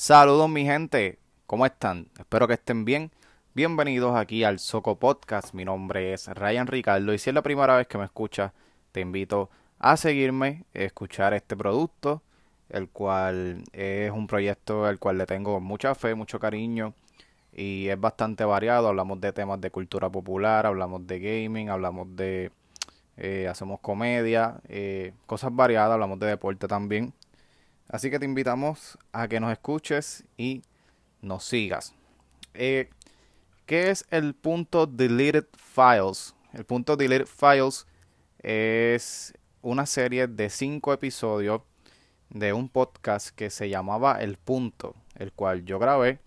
Saludos mi gente, ¿cómo están? Espero que estén bien. Bienvenidos aquí al Soco Podcast. Mi nombre es Ryan Ricardo y si es la primera vez que me escuchas, te invito a seguirme, a escuchar este producto, el cual es un proyecto al cual le tengo mucha fe, mucho cariño y es bastante variado. Hablamos de temas de cultura popular, hablamos de gaming, hablamos de... Eh, hacemos comedia, eh, cosas variadas, hablamos de deporte también. Así que te invitamos a que nos escuches y nos sigas. Eh, ¿Qué es el punto deleted files? El punto deleted files es una serie de cinco episodios de un podcast que se llamaba El Punto, el cual yo grabé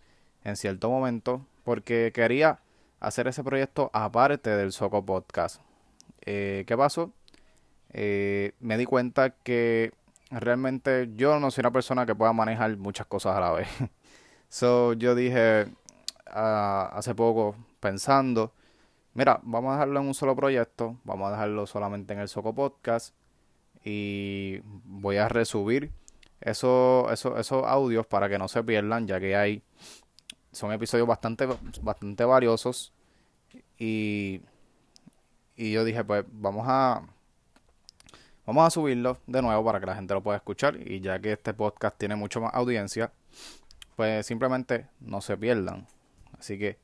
en cierto momento porque quería hacer ese proyecto aparte del Soco Podcast. Eh, ¿Qué pasó? Eh, me di cuenta que realmente yo no soy una persona que pueda manejar muchas cosas a la vez. so yo dije uh, hace poco pensando, mira, vamos a dejarlo en un solo proyecto, vamos a dejarlo solamente en el Soco Podcast y voy a resubir esos, esos, audios para que no se pierdan, ya que hay son episodios bastante bastante valiosos y y yo dije, pues vamos a Vamos a subirlo de nuevo para que la gente lo pueda escuchar y ya que este podcast tiene mucho más audiencia, pues simplemente no se pierdan. Así que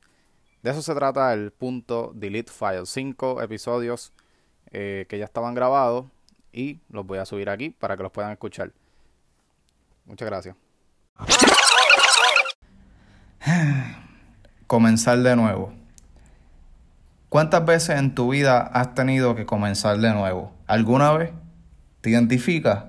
de eso se trata el punto delete file. Cinco episodios eh, que ya estaban grabados y los voy a subir aquí para que los puedan escuchar. Muchas gracias. Comenzar de nuevo. ¿Cuántas veces en tu vida has tenido que comenzar de nuevo? ¿Alguna vez? ¿Te identificas?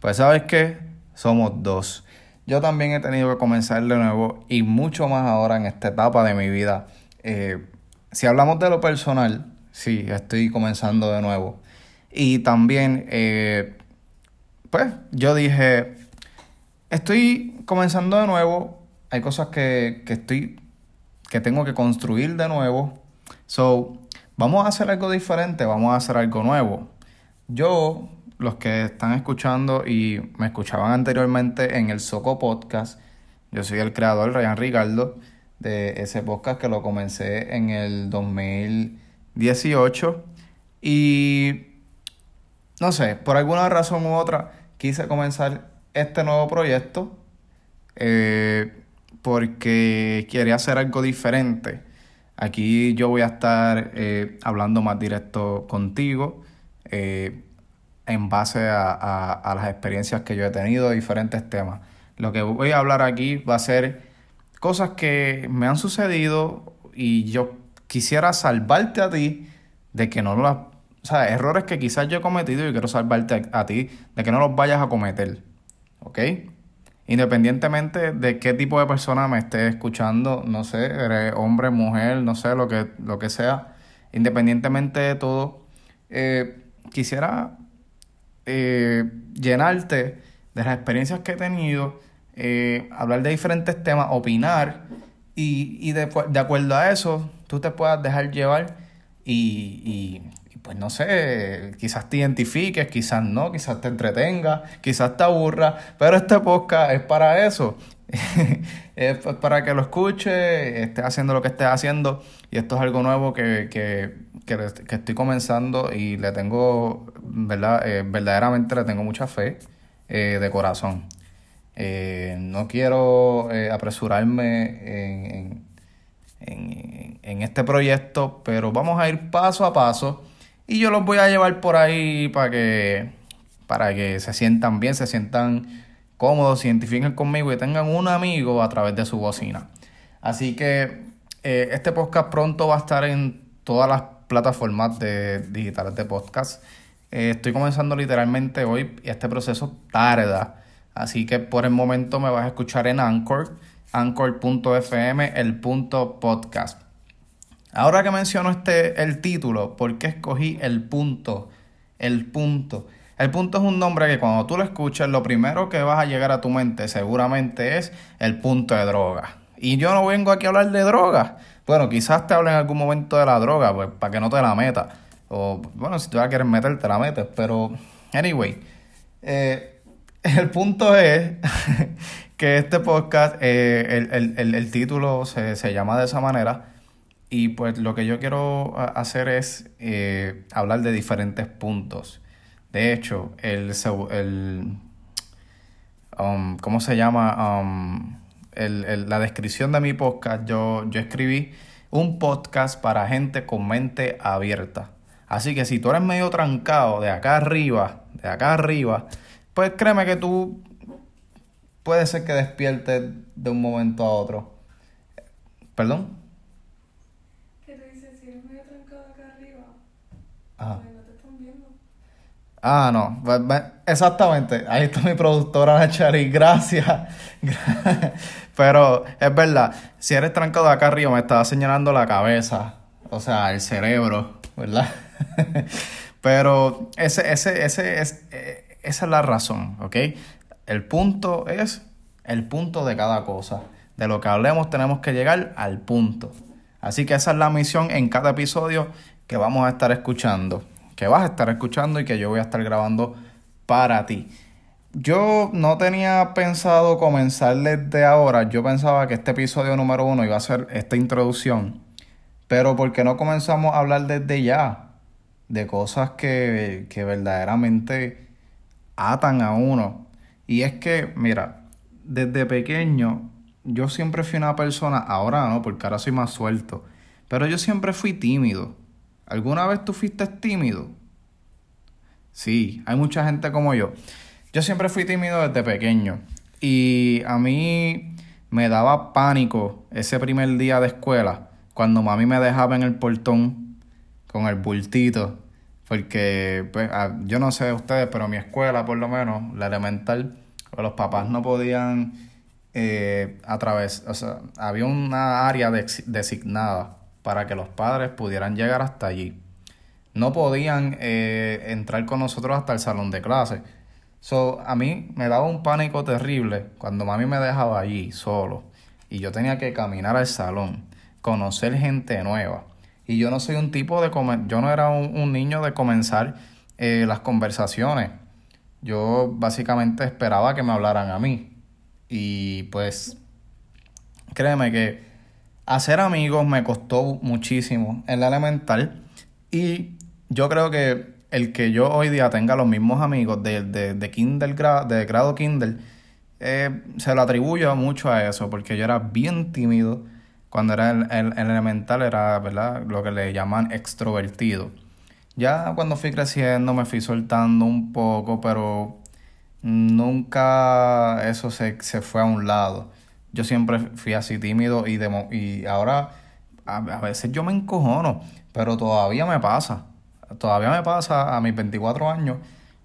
Pues sabes qué, somos dos. Yo también he tenido que comenzar de nuevo y mucho más ahora en esta etapa de mi vida. Eh, si hablamos de lo personal, sí, estoy comenzando de nuevo. Y también, eh, pues yo dije, estoy comenzando de nuevo, hay cosas que, que estoy, que tengo que construir de nuevo. So, vamos a hacer algo diferente, vamos a hacer algo nuevo. Yo los que están escuchando y me escuchaban anteriormente en el Soco Podcast. Yo soy el creador, Ryan Ricardo, de ese podcast que lo comencé en el 2018. Y no sé, por alguna razón u otra, quise comenzar este nuevo proyecto eh, porque quería hacer algo diferente. Aquí yo voy a estar eh, hablando más directo contigo. Eh, en base a, las experiencias que yo he tenido de diferentes temas. Lo que voy a hablar aquí va a ser cosas que me han sucedido y yo quisiera salvarte a ti de que no las... O sea, errores que quizás yo he cometido y quiero salvarte a, ti de que no los vayas a cometer. ¿Ok? Independientemente de qué tipo de persona me esté escuchando, no sé, eres hombre, mujer, no sé, lo que, lo que sea, independientemente de todo, eh, quisiera eh, llenarte de las experiencias que he tenido, eh, hablar de diferentes temas, opinar y, de, acuerdo a eso tú te puedas dejar llevar y, pues no sé, quizás te identifiques, quizás no, quizás te entretenga, quizás te aburra, pero este podcast es para eso. es para que lo escuche, esté haciendo lo que esté haciendo y esto es algo nuevo que, que, que, estoy comenzando y le tengo, ¿verdad? Eh, verdaderamente le tengo mucha fe eh, de corazón. Eh, no quiero apresurarme en, en, en, este proyecto, pero vamos a ir paso a paso y yo los voy a llevar por ahí para que, para que se sientan bien, se sientan cómodos, se identifiquen conmigo y tengan un amigo a través de su bocina. Así que este podcast pronto va a estar en todas las plataformas de digitales de podcast. Eh, estoy comenzando literalmente hoy y este proceso tarda. Así que por el momento me vas a escuchar en Anchor, anchor.fm, el punto podcast. Ahora que menciono este, el título, ¿por qué escogí el punto? El punto. El punto es un nombre que cuando tú lo escuchas, lo primero que vas a llegar a tu mente seguramente es el punto de droga. Y yo no vengo aquí a hablar de droga. Bueno, quizás te hable en algún momento de la droga, pues para que no te la metas. O, bueno, si tú la quieres meter, te la metes. Pero, anyway, eh, el punto es que este podcast, eh, el, el, el, el, título se, se, llama de esa manera. Y pues lo que yo quiero hacer es eh, hablar de diferentes puntos. De hecho, el, el um, ¿cómo se llama? Um, el, la descripción de mi podcast, yo, yo escribí un podcast para gente con mente abierta. Así que si tú eres medio trancado de acá arriba, de acá arriba, pues créeme que tú puede ser que despiertes de un momento a otro. ¿Perdón? ¿Qué te dice? Si eres medio trancado acá arriba, no te están viendo. Ah, no, exactamente. Ahí está mi productora Nachari, gracias. Pero es verdad, si eres trancado acá arriba, me estaba señalando la cabeza, o sea, el cerebro, ¿verdad? Pero ese, ese, ese es, eh, esa es la razón, ¿ok? El punto es el punto de cada cosa. De lo que hablemos tenemos que llegar al punto. Así que esa es la misión en cada episodio que vamos a estar escuchando, que vas a estar escuchando y que yo voy a estar grabando para ti. Yo no tenía pensado comenzar desde ahora, yo pensaba que este episodio número uno iba a ser esta introducción, pero ¿por qué no comenzamos a hablar desde ya? De cosas que, que verdaderamente atan a uno. Y es que, mira, desde pequeño yo siempre fui una persona, ahora no, porque ahora soy más suelto, pero yo siempre fui tímido. ¿Alguna vez tú fuiste tímido? Sí, hay mucha gente como yo. Yo siempre fui tímido desde pequeño y a mí me daba pánico ese primer día de escuela cuando mami me dejaba en el portón con el bultito porque pues ah, yo no sé ustedes pero mi escuela por lo menos la elemental pues, los papás no podían eh, atravesar o sea había una área designada para que los padres pudieran llegar hasta allí no podían eh, entrar con nosotros hasta el salón de clase. So, a mí me daba un pánico terrible cuando mami me dejaba allí solo y yo tenía que caminar al salón, conocer gente nueva. Y yo no soy un tipo de... Yo no era un, un niño de comenzar eh, las conversaciones. Yo básicamente esperaba que me hablaran a mí. Y pues créeme que hacer amigos me costó muchísimo en la elemental y yo creo que el que yo hoy día tenga los mismos amigos de, de, Kindle de grado Kindle eh, se lo atribuyo mucho a eso porque yo era bien tímido cuando era el, el- el elemental era verdad lo que le llaman extrovertido ya cuando fui creciendo me fui soltando un poco pero nunca eso se, se fue a un lado. Yo siempre fui así tímido y, demo- y ahora a, a veces yo me encojono, pero todavía me pasa. Todavía me pasa a mis 24 años.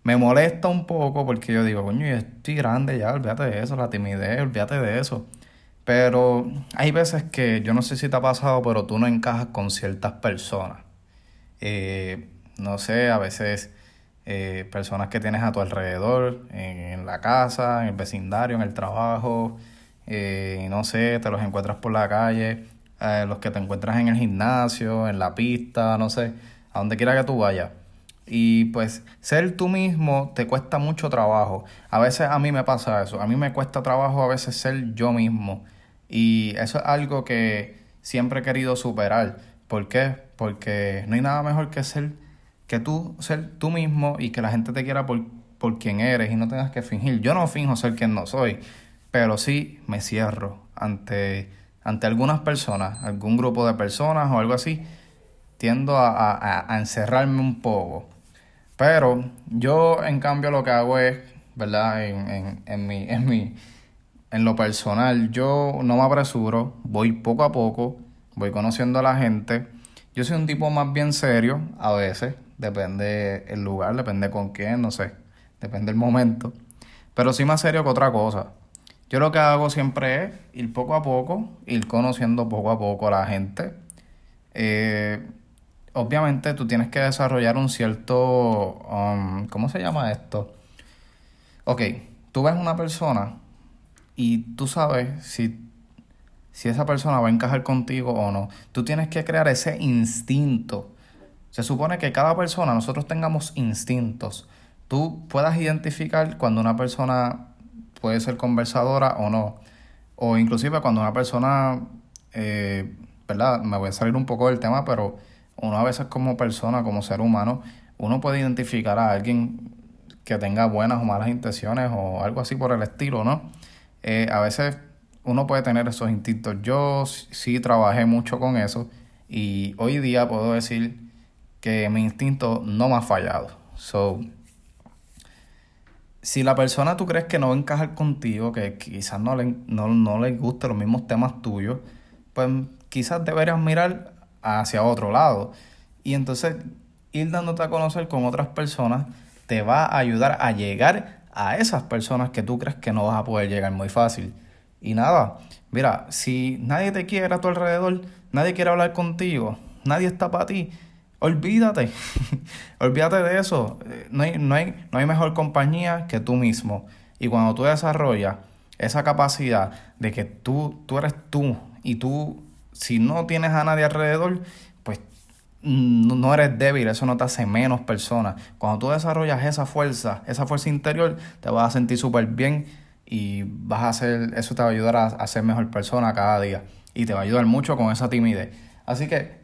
Me molesta un poco porque yo digo, coño, yo estoy grande ya, olvídate de eso, la timidez, olvídate de eso. Pero hay veces que yo no sé si te ha pasado, pero tú no encajas con ciertas personas. Eh, no sé, a veces eh, personas que tienes a tu alrededor, en, en la casa, en el vecindario, en el trabajo, eh, no sé, te los encuentras por la calle, eh, los que te encuentras en el gimnasio, en la pista, no sé, a donde quiera que tú vayas. Y pues ser tú mismo te cuesta mucho trabajo. A veces a mí me pasa eso, a mí me cuesta trabajo a veces ser yo mismo. Y eso es algo que siempre he querido superar. ¿Por qué? Porque no hay nada mejor que ser que tú ser tú mismo y que la gente te quiera por, por quien eres y no tengas que fingir. Yo no finjo ser quien no soy, pero sí me cierro ante, ante algunas personas, algún grupo de personas o algo así. Tiendo a, a- a- encerrarme un poco. Pero yo, en cambio, lo que hago es, ¿verdad? En, en, en mi, en mi, en lo personal, yo no me apresuro, voy poco a poco, voy conociendo a la gente. Yo soy un tipo más bien serio, a veces, depende el lugar, depende con quién, no sé, depende el momento. Pero sí más serio que otra cosa. Yo lo que hago siempre es ir poco a poco, ir conociendo poco a poco a la gente. Eh, obviamente tú tienes que desarrollar un cierto, um, ¿cómo se llama esto? Ok, tú ves una persona y tú sabes si, si esa persona va a encajar contigo o no. Tú tienes que crear ese instinto. Se supone que cada persona, nosotros tengamos instintos. Tú puedas identificar cuando una persona puede ser conversadora o no. O inclusive cuando una persona, eh, ¿verdad? Me voy a salir un poco del tema, pero uno a veces como persona, como ser humano, uno puede identificar a alguien que tenga buenas o malas intenciones o algo así por el estilo, ¿no? Eh, a veces uno puede tener esos instintos. Yo sí trabajé mucho con eso y hoy día puedo decir que mi instinto no me ha fallado. So, si la persona tú crees que no va a encajar contigo, que quizás no le, no, no le gusten los mismos temas tuyos, pues quizás deberías mirar hacia otro lado. Y entonces ir dándote a conocer con otras personas te va a ayudar a llegar a esas personas que tú crees que no vas a poder llegar muy fácil. Y nada, mira, si nadie te quiere a tu alrededor, nadie quiere hablar contigo, nadie está para ti, olvídate, olvídate de eso. No hay, no, hay, no hay mejor compañía que tú mismo. Y cuando tú desarrollas esa capacidad de que tú, tú eres tú y tú, si no tienes a nadie alrededor, pues no eres débil, eso no te hace menos persona. Cuando tú desarrollas esa fuerza, esa fuerza interior, te vas a sentir súper bien y vas a hacer, eso te va a ayudar a, ser mejor persona cada día y te va a ayudar mucho con esa timidez. Así que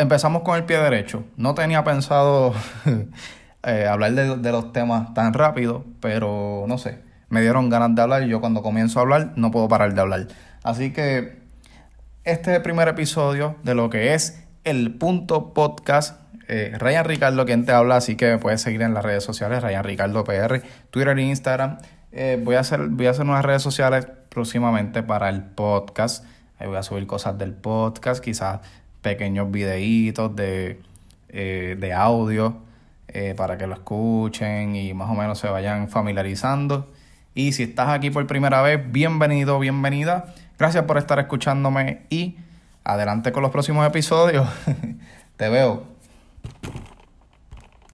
empezamos con el pie derecho. No tenía pensado eh, hablar de, los temas tan rápido, pero no sé, me dieron ganas de hablar y yo cuando comienzo a hablar no puedo parar de hablar. Así que este es el primer episodio de lo que es el punto podcast. Eh, Ryan Ricardo quien te habla, así que me puedes seguir en las redes sociales, Ryan Ricardo PR, Twitter e Instagram. Eh, voy, a hacer, voy a hacer unas redes sociales próximamente para el podcast. Ahí voy a subir cosas del podcast, quizás pequeños videitos de, eh, de audio para que lo escuchen y más o menos se vayan familiarizando. Y si estás aquí por primera vez, bienvenido, bienvenida. Gracias por estar escuchándome y adelante con los próximos episodios. Te veo.